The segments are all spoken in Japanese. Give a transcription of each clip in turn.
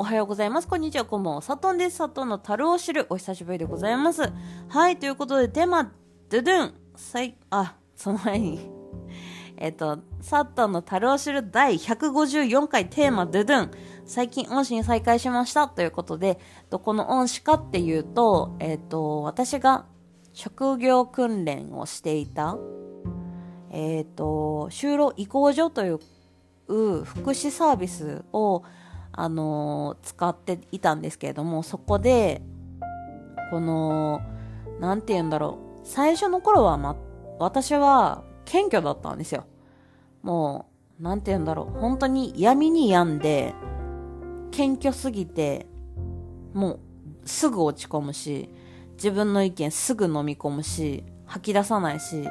おはようございます。こんにちは、こんばんは。サトンです。サトンの樽を知る。お久しぶりでございます。はい、ということで、テーマ、ドゥドゥン。さい、あ、その前に。えっと、サトンの樽を知る第154回テーマ、ドゥドゥン。最近恩師に再開しました。ということで、この恩師かっていうと、えっと、私が職業訓練をしていた、えっと、就労移行所という福祉サービスを、あの使っていたんですけれども、そこで、この、なんて言うんだろう。最初の頃は、ま、私は謙虚だったんですよ。もう、なんて言うんだろう。本当に闇に病んで、謙虚すぎて、もう、すぐ落ち込むし、自分の意見すぐ飲み込むし、吐き出さないし、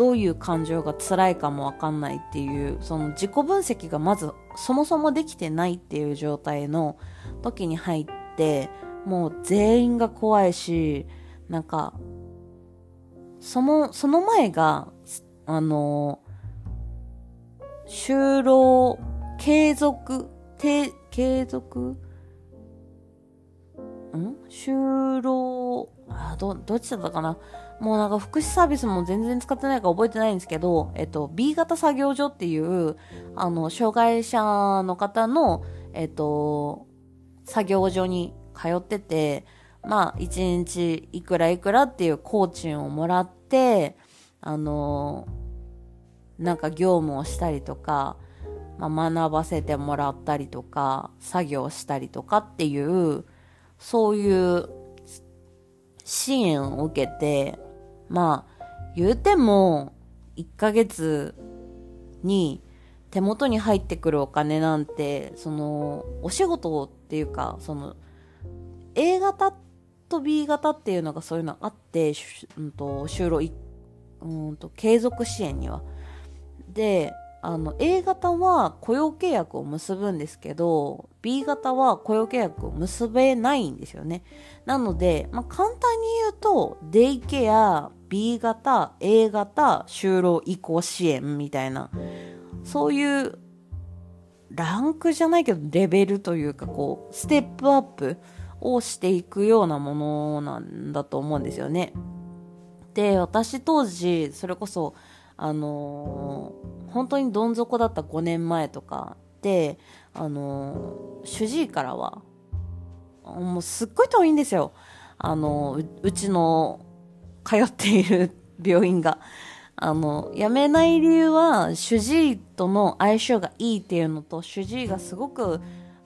どういう感情が辛いかもわかんないっていう、その自己分析がまずそもそもできてないっていう状態の時に入って、もう全員が怖いし、なんか、その、その前が、あの、就労、継続、て、継続？ん？就労、あ、ど、どっちだったかな？もうなんか福祉サービスも全然使ってないから覚えてないんですけど、えっと、B 型作業所っていう、あの、障害者の方の、えっと、作業所に通ってて、まあ、一日いくらいくらっていう工賃をもらって、あの、なんか業務をしたりとか、まあ、学ばせてもらったりとか、作業したりとかっていう、そういう支援を受けて、まあ、言うても、1ヶ月に手元に入ってくるお金なんて、その、お仕事っていうか、その、A 型と B 型っていうのがそういうのあって、うんと、就労、うんと、継続支援には。で、あの、A 型は雇用契約を結ぶんですけど、B 型は雇用契約を結べないんですよね。なので、まあ、簡単に言うと、デイケア、B 型、A 型、就労移行支援みたいな、そういう、ランクじゃないけど、レベルというか、こう、ステップアップをしていくようなものなんだと思うんですよね。で、私当時、それこそ、あのー本当にどん底だった5年前とかで、あのー主治医からは、もうすっごい遠いんですよ。あのーう、ちの通っている病院が。あの、辞めない理由は、主治医との相性がいいっていうのと、主治医がすごく、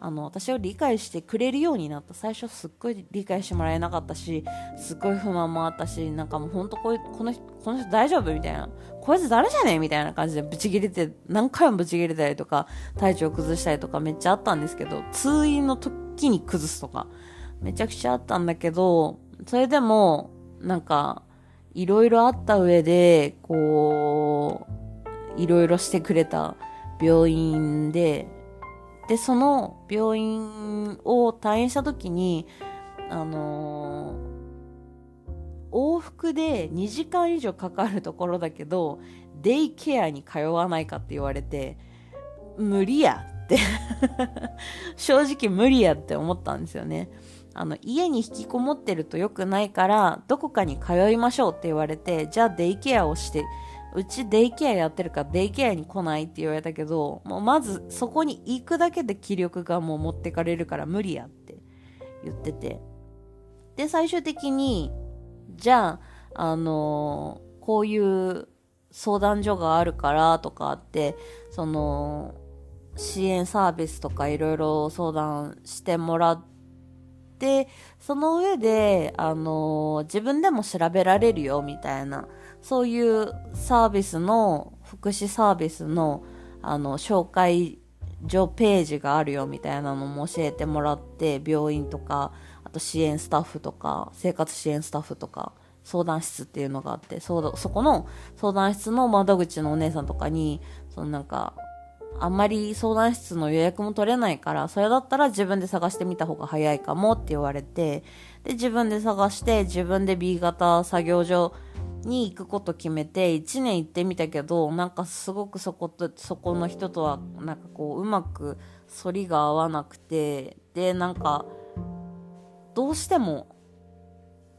あの、私を理解してくれるようになった。最初すっごい理解してもらえなかったし、すっごい不満もあったし、なんかもう本当こういう、この人、この人大丈夫みたいな。こいつ誰じゃねえみたいな感じでブチ切れて、何回もブチ切れたりとか、体調崩したりとかめっちゃあったんですけど、通院の時に崩すとか、めちゃくちゃあったんだけど、それでも、なんか、いろいろあった上で、こう、いろいろしてくれた病院で、で、その病院を退院した時に、あのー往復で2時間以上かかるところだけど、デイケアに通わないかって言われて、無理やって。正直無理やって思ったんですよね。あの、家に引きこもってると良くないから、どこかに通いましょうって言われて、じゃあデイケアをして、うちデイケアやってるからデイケアに来ないって言われたけど、もうまずそこに行くだけで気力がもう持ってかれるから無理やって言ってて。で、最終的に、じゃあ、あのーこういう相談所があるからとかって、その、支援サービスとかいろいろ相談してもらって、その上で、あのー自分でも調べられるよみたいな、そういうサービスの、福祉サービスの、あの、紹介所ページがあるよみたいなのも教えてもらって、病院とか、あと支援スタッフとか、生活支援スタッフとか、相談室っていうのがあって、そそこの相談室の窓口のお姉さんとかに、そのなんか、あんまり相談室の予約も取れないから、それだったら自分で探してみた方が早いかもって言われて、で、自分で探して、自分で B 型作業所に行くこと決めて、1年行ってみたけど、なんかすごくそこと、そこの人とは、なんかこう、うまく反りが合わなくて、で、なんか、どうしても、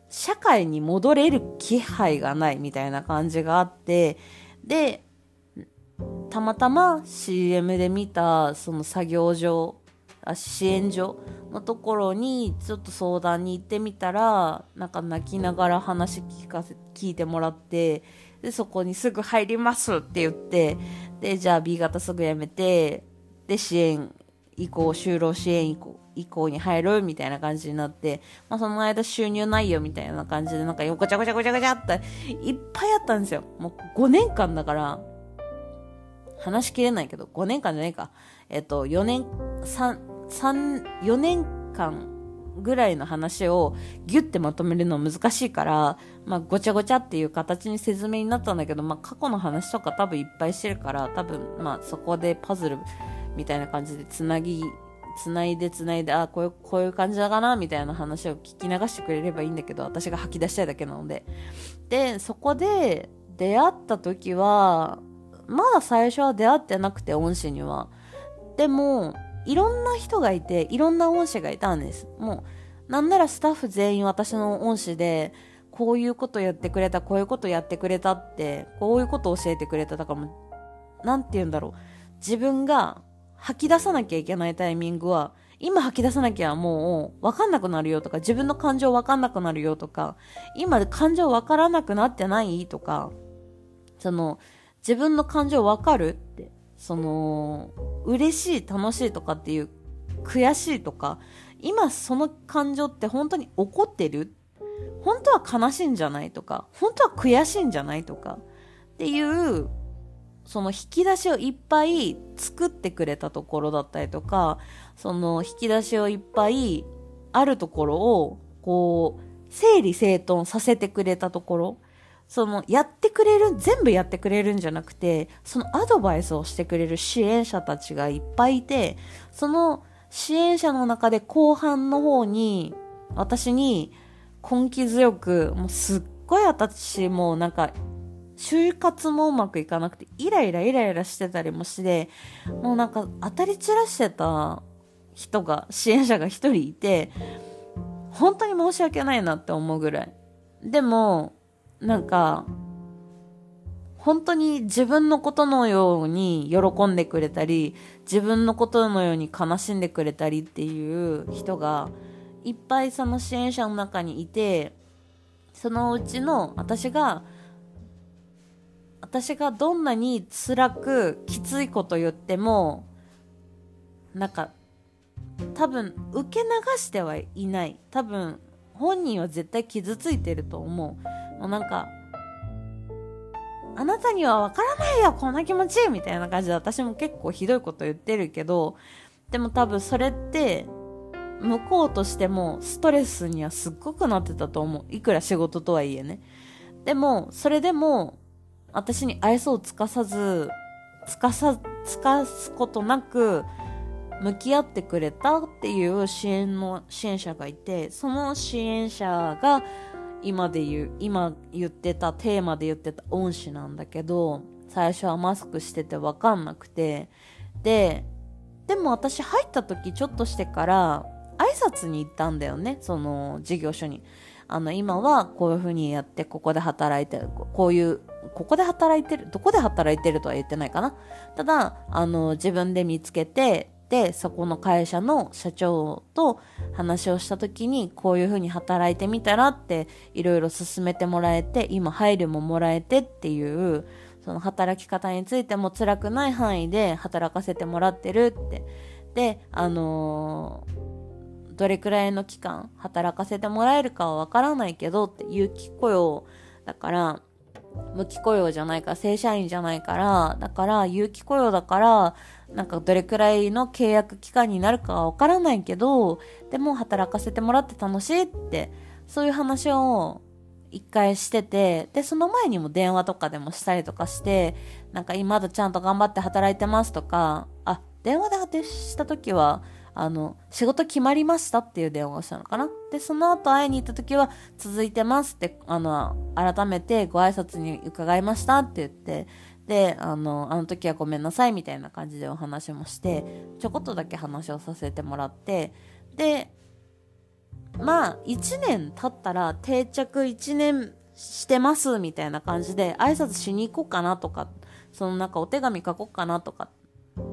社会に戻れる気配がないみたいな感じがあって、で、たまたま CM で見た、その作業所、支援所のところにちょっと相談に行ってみたら、なんか泣きながら話聞かせ、聞いてもらって、で、そこにすぐ入りますって言って、で、じゃあ B 型すぐやめて、で、支援移行、就労支援移行、移行に入るみたいな感じになって、まあその間収入ないよみたいな感じで、なんかごちゃごちゃごちゃごちゃっていっぱいあったんですよ。もう5年間だから、話しきれないけど、5年間じゃないか。えっと、4年、3、3、4年間ぐらいの話をギュッてまとめるの難しいから、まあ、ごちゃごちゃっていう形に説明になったんだけど、まあ、過去の話とか多分いっぱいしてるから、多分、まあ、そこでパズルみたいな感じでつなぎ、つないでつないで、あ、こういう、こういう感じだかなみたいな話を聞き流してくれればいいんだけど、私が吐き出したいだけなので。で、そこで出会った時は、まだ最初は出会ってなくて、恩師には。でも、いろんな人がいて、いろんな恩師がいたんです。もう、なんならスタッフ全員私の恩師で、こういうことやってくれた、こういうことやってくれたって、こういうこと教えてくれた。だからもう、なんて言うんだろう。自分が吐き出さなきゃいけないタイミングは、今吐き出さなきゃもう分かんなくなるよとか、自分の感情分かんなくなるよとか、今感情分からなくなってないとか、その、自分の感情分かるって、その、嬉しい、楽しいとかっていう、悔しいとか、今その感情って本当に怒ってる？本当は悲しいんじゃないとか、本当は悔しいんじゃないとか、っていう、その引き出しをいっぱい作ってくれたところだったりとか、その引き出しをいっぱいあるところを、こう、整理整頓させてくれたところ、その、やってくれる、全部やってくれるんじゃなくて、そのアドバイスをしてくれる支援者たちがいっぱいいて、その支援者の中で後半の方に、私に根気強く、もうすっごい私もうなんか、就活もうまくいかなくて、イライライライラしてたりもして、もうなんか当たり散らしてた人が、支援者が一人いて、本当に申し訳ないなって思うぐらい。でも、なんか、本当に自分のことのように喜んでくれたり、自分のことのように悲しんでくれたりっていう人がいっぱいその支援者の中にいて、そのうちの私が、私がどんなに辛くきついこと言っても、なんか、多分受け流してはいない。多分本人は絶対傷ついてると思う。もうなんか、あなたにはわからないよこんな気持ちみたいな感じで私も結構ひどいこと言ってるけど、でも多分それって、向こうとしてもストレスにはすっごくなってたと思う。いくら仕事とはいえね。でも、それでも、私に愛想をつかさず、つかさ、つかすことなく、向き合ってくれたっていう支援の、支援者がいて、その支援者が、今で言う、今言ってた、テーマで言ってた恩師なんだけど、最初はマスクしててわかんなくて、で、でも私入った時ちょっとしてから挨拶に行ったんだよね、その事業所に。あの、今はこういう風にやってここで働いてる、こういう、ここで働いてる、どこで働いてるとは言ってないかな。ただ、あの、自分で見つけて、で、そこの会社の社長と話をした時に、こういう風に働いてみたらって、いろいろ進めてもらえて、今配慮ももらえてっていう、その働き方についても辛くない範囲で働かせてもらってるって。で、あのー、どれくらいの期間働かせてもらえるかはわからないけどって有期雇用だから、無期雇用じゃないから、正社員じゃないから、だから有期雇用だから、なんかどれくらいの契約期間になるかはわからないけど、でも働かせてもらって楽しいって、そういう話を一回してて、で、その前にも電話とかでもしたりとかして、なんか今だちゃんと頑張って働いてますとか、あ、電話で果てした時は、あの、仕事決まりましたっていう電話をしたのかな。で、その後会いに行った時は、続いてますって、あの、改めてご挨拶に伺いましたって言って、で、あの、あの時はごめんなさいみたいな感じでお話もして、ちょこっとだけ話をさせてもらって、で、まあ、1年経ったら定着1年してますみたいな感じで挨拶しに行こうかなとか、そのなんかお手紙書こうかなとか、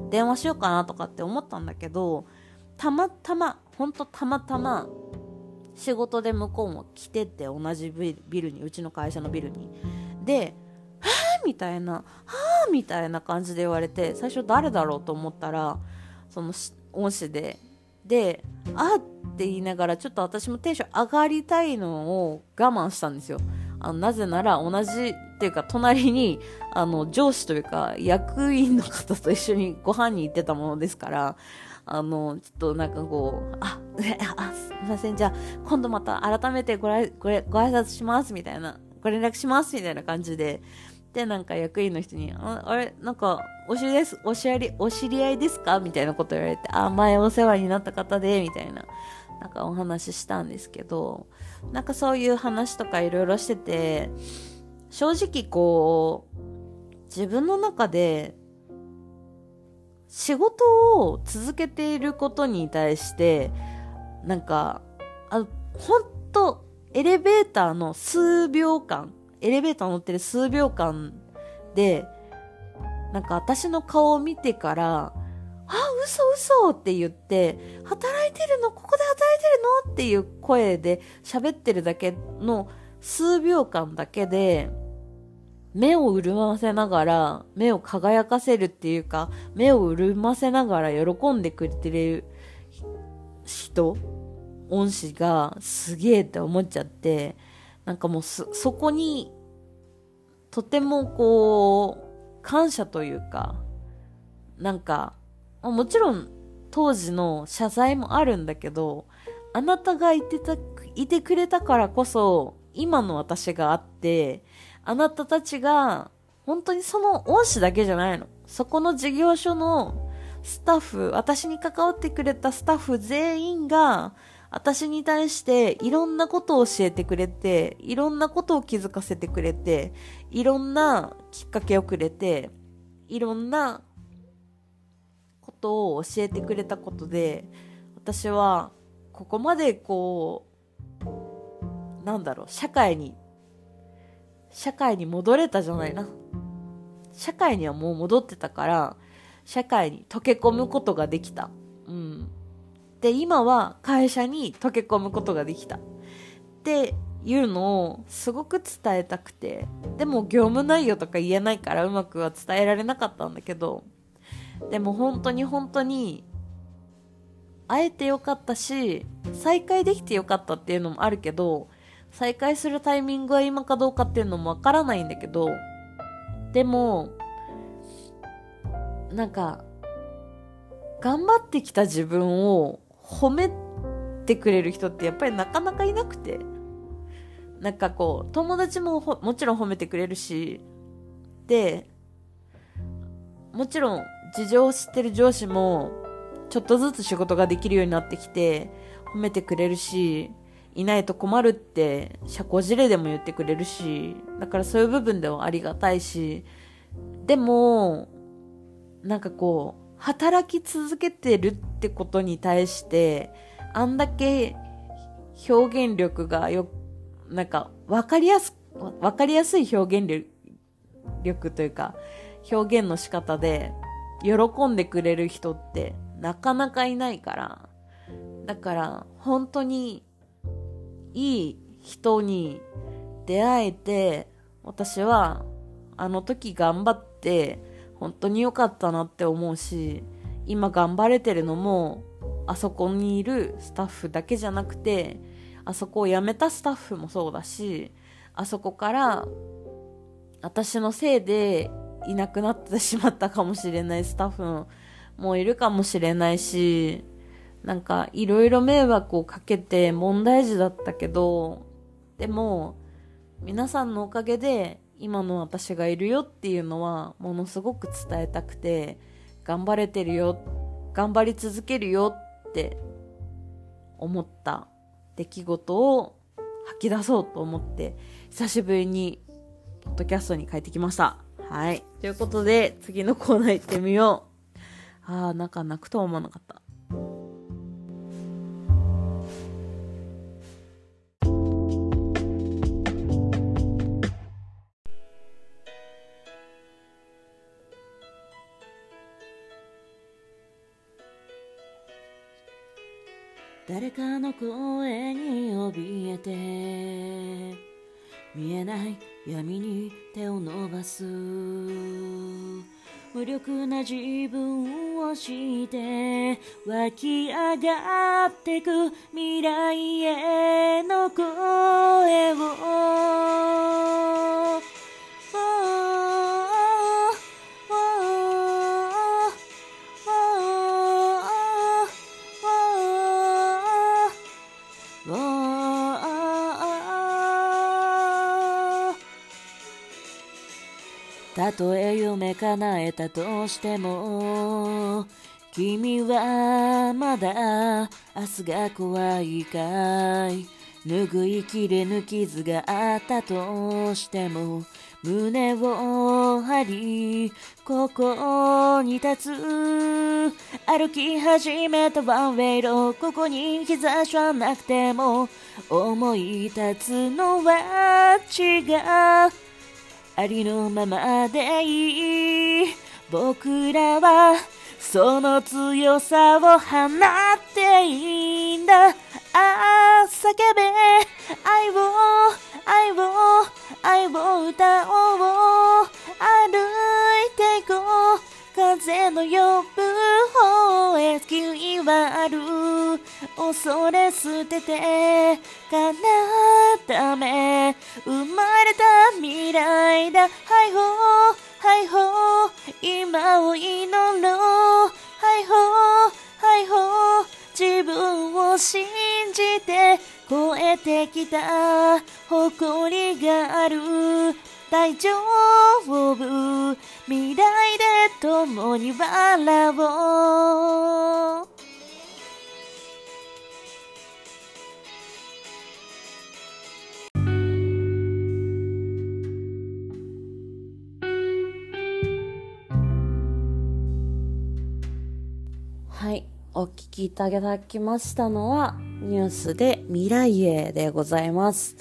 電話しようかなとかって思ったんだけど、たまたま、ほんとたまたま、仕事で向こうも来てて同じビルに、うちの会社のビルに。で、みたいな、はぁみたいな感じで言われて、最初誰だろうと思ったら、その恩師で、で、あって言いながら、ちょっと私もテンション上がりたいのを我慢したんですよ。あのなぜなら同じっていうか隣にあの上司というか役員の方と一緒にご飯に行ってたものですからあのちょっとなんかこうああすみませんじゃあ今度また改めてごごご挨拶しますみたいなご連絡しますみたいな感じででなんか役員の人にああれ？なんかお知りですお知りお知り合いですか？みたいなこと言われてあ前お世話になった方でみたいななんかお話ししたんですけどなんかそういう話とかいろいろしてて、正直こう、自分の中で、仕事を続けていることに対して、なんか、あほんと、エレベーターの数秒間、エレベーター乗ってる数秒間で、なんか私の顔を見てから、あ、嘘嘘って言って、働いてるの？ここで働いてるの？っていう声で喋ってるだけの数秒間だけで、目を潤ませながら、目を輝かせるっていうか、目を潤ませながら喜んでくれてる人、恩師がすげえって思っちゃって、なんかもうそ、そこに、とてもこう、感謝というか、なんか、もちろん当時の謝罪もあるんだけど、あなたがいてた、いてくれたからこそ、今の私があって、あなたたちが、本当にその恩師だけじゃないの。そこの事業所のスタッフ、私に関わってくれたスタッフ全員が、私に対していろんなことを教えてくれて、いろんなことを気づかせてくれて、いろんなきっかけをくれて、いろんなことを教えてくれたことで私はここまでこうなんだろう社会に社会に戻れたじゃないな。社会にはもう戻ってたから社会に溶け込むことができた。で今は会社に溶け込むことができた。っていうのをすごく伝えたくて。でも業務内容とか言えないからうまくは伝えられなかったんだけど。でも本当に本当に会えてよかったし再会できてよかったっていうのもあるけど再会するタイミングは今かどうかっていうのもわからないんだけど。でもなんか頑張ってきた自分を褒めてくれる人ってやっぱりなかなかいなくて。なんかこう友達ももちろん褒めてくれるし。でもちろん事情を知ってる上司も、ちょっとずつ仕事ができるようになってきて、褒めてくれるし、いないと困るって社交辞令でも言ってくれるし、だからそういう部分ではありがたいし、でも、なんかこう、働き続けてるってことに対して、あんだけ表現力がよ、なんかわかりやす、わかりやすい表現力というか、表現の仕方で、喜んでくれる人ってなかなかいないから、だから本当にいい人に出会えて、私はあの時頑張って本当に良かったなって思うし、今頑張れてるのもあそこにいるスタッフだけじゃなくて、あそこを辞めたスタッフもそうだし、あそこから私のせいでいなくなってしまったかもしれないスタッフもいるかもしれないし、なんかいろいろ迷惑をかけて問題児だったけど、でも皆さんのおかげで今の私がいるよっていうのはものすごく伝えたくて、頑張れてるよ、頑張り続けるよって思った出来事を吐き出そうと思って久しぶりにポッドキャストに帰ってきました。はい。ということで、次のコーナー行ってみよう。ああ、なんか泣くとは思わなかった。誰かの声に怯えて見えない闇に手を伸ばす。無力な自分をして湧き上がってく未来への声を。たとえ夢叶えたとしても君はまだ明日が怖いかい。拭いきれぬ傷があったとしても胸を張りここに立つ。歩き始めたワンウェイロここに日差しはなくても思い立つのは違う。ありのままでいい僕らはその強さを放っていいんだ。ああ叫べ。愛を愛を愛を歌おう。歩いていこう。風の呼ぶ方へ救いはある。恐れ捨てて叶うため生まれた未来だ。はいほーはいほー今を祈ろうはいほーはいほー自分を信じて超えてきた誇りがある。大丈夫未来で共に笑おう。お聞きいただきましたのはニュースで未来へでございます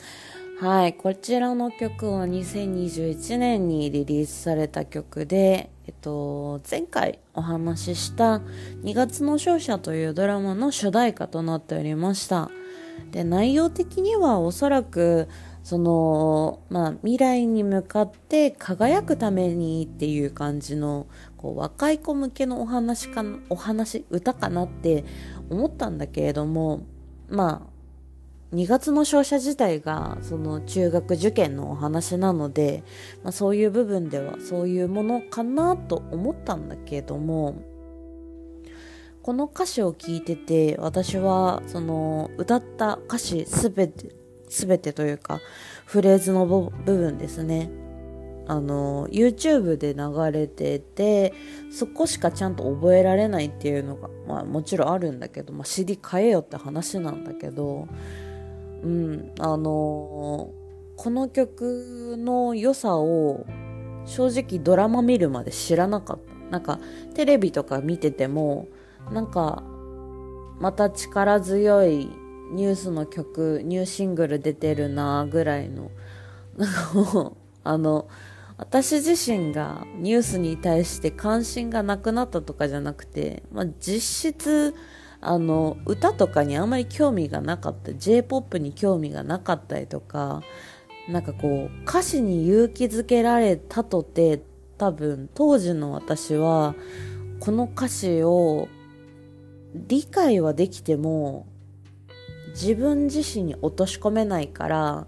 はい。こちらの曲は2021年にリリースされた曲で、えっと、前回お話しした2月の勝者というドラマの主題歌となっておりました。で、内容的にはおそらく、その、まあ、未来に向かって輝くためにっていう感じの、こう、若い子向けのお話かお話、歌かなって思ったんだけれども、まあ、2月の勝者自体がその中学受験のお話なので、まあ、そういう部分ではそういうものかなと思ったんだけれどもこの歌詞を聞いてて私はその歌った歌詞すべて全てというかフレーズの部分ですねあの YouTube で流れててそこしかちゃんと覚えられないっていうのが、まあ、もちろんあるんだけど、まあ、CD 買えよって話なんだけどうん、あの、この曲の良さを正直ドラマ見るまで知らなかった。なんかテレビとか見てても、なんかまた力強いニュースの曲、ニューシングル出てるなぐらいの、あの、私自身がニュースに対して関心がなくなったとかじゃなくて、まあ、実質あの歌とかにあんまり興味がなかった J-POP に興味がなかったりとかなんかこう歌詞に勇気づけられたとて多分当時の私はこの歌詞を理解はできても自分自身に落とし込めないから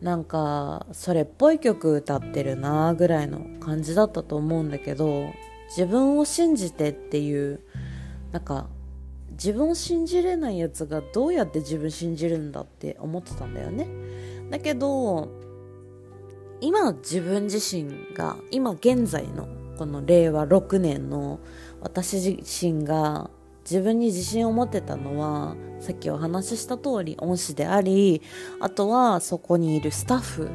なんかそれっぽい曲歌ってるなぐらいの感じだったと思うんだけど自分を信じてっていうなんか自分を信じれないやつがどうやって自分信じるんだって思ってたんだよね。だけど、今自分自身が、今現在のこの令和6年の私自身が自分に自信を持ってたのは、さっきお話しした通り恩師であり、あとはそこにいるスタッフ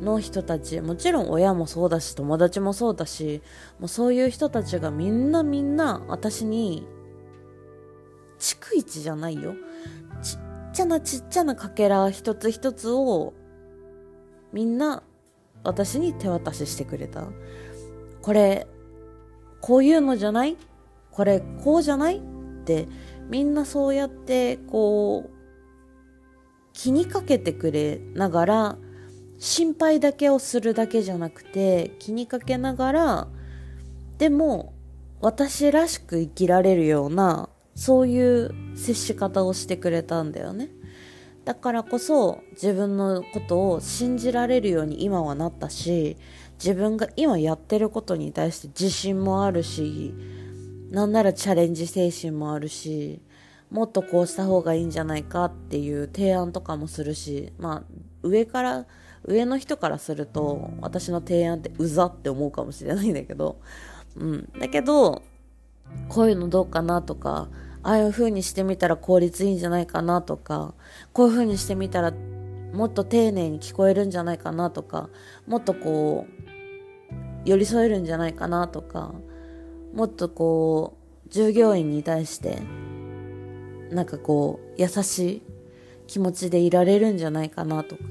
の人たち、もちろん親もそうだし、友達もそうだし、もうそういう人たちがみんなみんな私に逐一じゃないよ。ちっちゃなちっちゃなかけら一つ一つをみんな私に手渡ししてくれた。これ、こういうのじゃない？これ、こうじゃない？ってみんなそうやってこう気にかけてくれながら心配だけをするだけじゃなくて気にかけながらでも私らしく生きられるようなそういう接し方をしてくれたんだよね。だからこそ自分のことを信じられるように今はなったし自分が今やってることに対して自信もあるしなんならチャレンジ精神もあるしもっとこうした方がいいんじゃないかっていう提案とかもするしまあ上から上の人からすると私の提案ってうざって思うかもしれないんだけどうん。だけどこういうのどうかなとかああいう風にしてみたら効率いいんじゃないかなとかこういう風にしてみたらもっと丁寧に聞こえるんじゃないかなとかもっとこう寄り添えるんじゃないかなとかもっとこう従業員に対してなんかこう優しい気持ちでいられるんじゃないかなとか。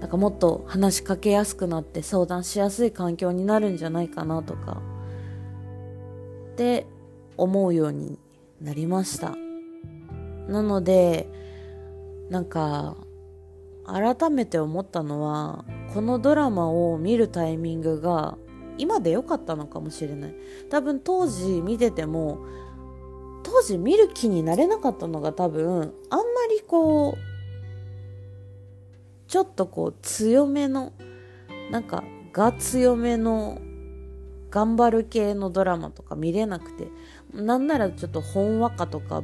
なんかもっと話しかけやすくなって相談しやすい環境になるんじゃないかなとか。って思うようになりました。なのでなんか改めて思ったのはこのドラマを見るタイミングが今で良かったのかもしれない。多分当時見てても当時見る気になれなかったのが多分あんまりこうちょっとこう強めのなんかが強めの頑張る系のドラマとか見れなくてなんならちょっとほんわかとか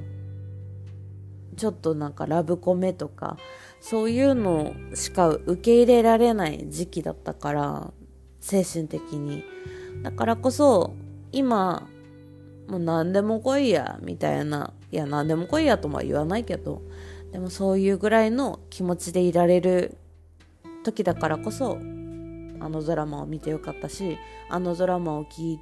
ちょっとなんかラブコメとかそういうのしか受け入れられない時期だったから精神的に。だからこそ今もう何でも来いやみたいな。いや何でも来いやとは言わないけどでもそういうぐらいの気持ちでいられる時だからこそあのドラマを見てよかったしあのドラマを聞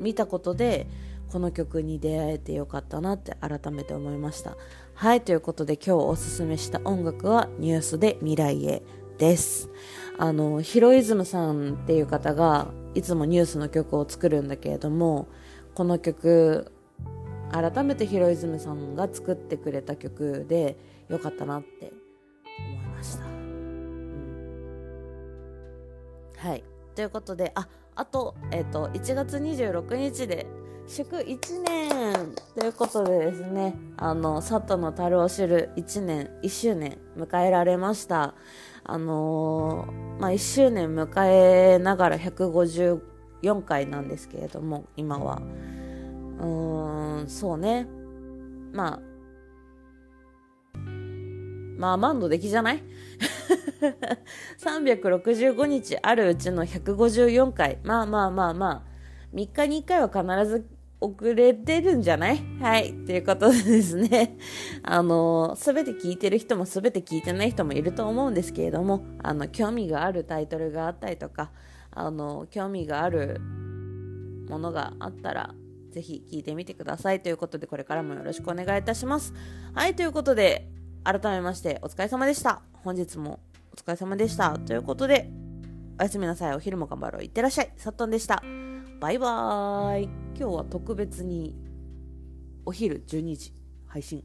見たことでこの曲に出会えてよかったなって改めて思いました。はいということで今日おすすめした音楽はニュースで未来へ。です。あのヒロイズムさんっていう方がいつもニュースの曲を作るんだけれどもこの曲改めてヒロイズムさんが作ってくれた曲でよかったなって思いました、うん、はい。ということでああと,、えー、と1月26日で祝1年ということでですね、あの、佐藤の樽を知る1年、1周年迎えられました。あのー、まあ、1周年迎えながら154回なんですけれども、今は。うーん、そうね。まあ、まあ、満度出来じゃない？365日あるうちの154回。まあまあまあまあ、3日に1回は必ず遅れてるんじゃない？はい。ということでですね。あの、すべて聞いてる人もすべて聞いてない人もいると思うんですけれども、あの、興味があるタイトルがあったりとか、あの、興味があるものがあったら、ぜひ聞いてみてください。ということで、これからもよろしくお願いいたします。はい。ということで、改めましてお疲れ様でした。本日もお疲れ様でした。ということで、おやすみなさい。お昼も頑張ろう。いってらっしゃい。さっとんでした。バイバーイ今日は特別にお昼12時配信。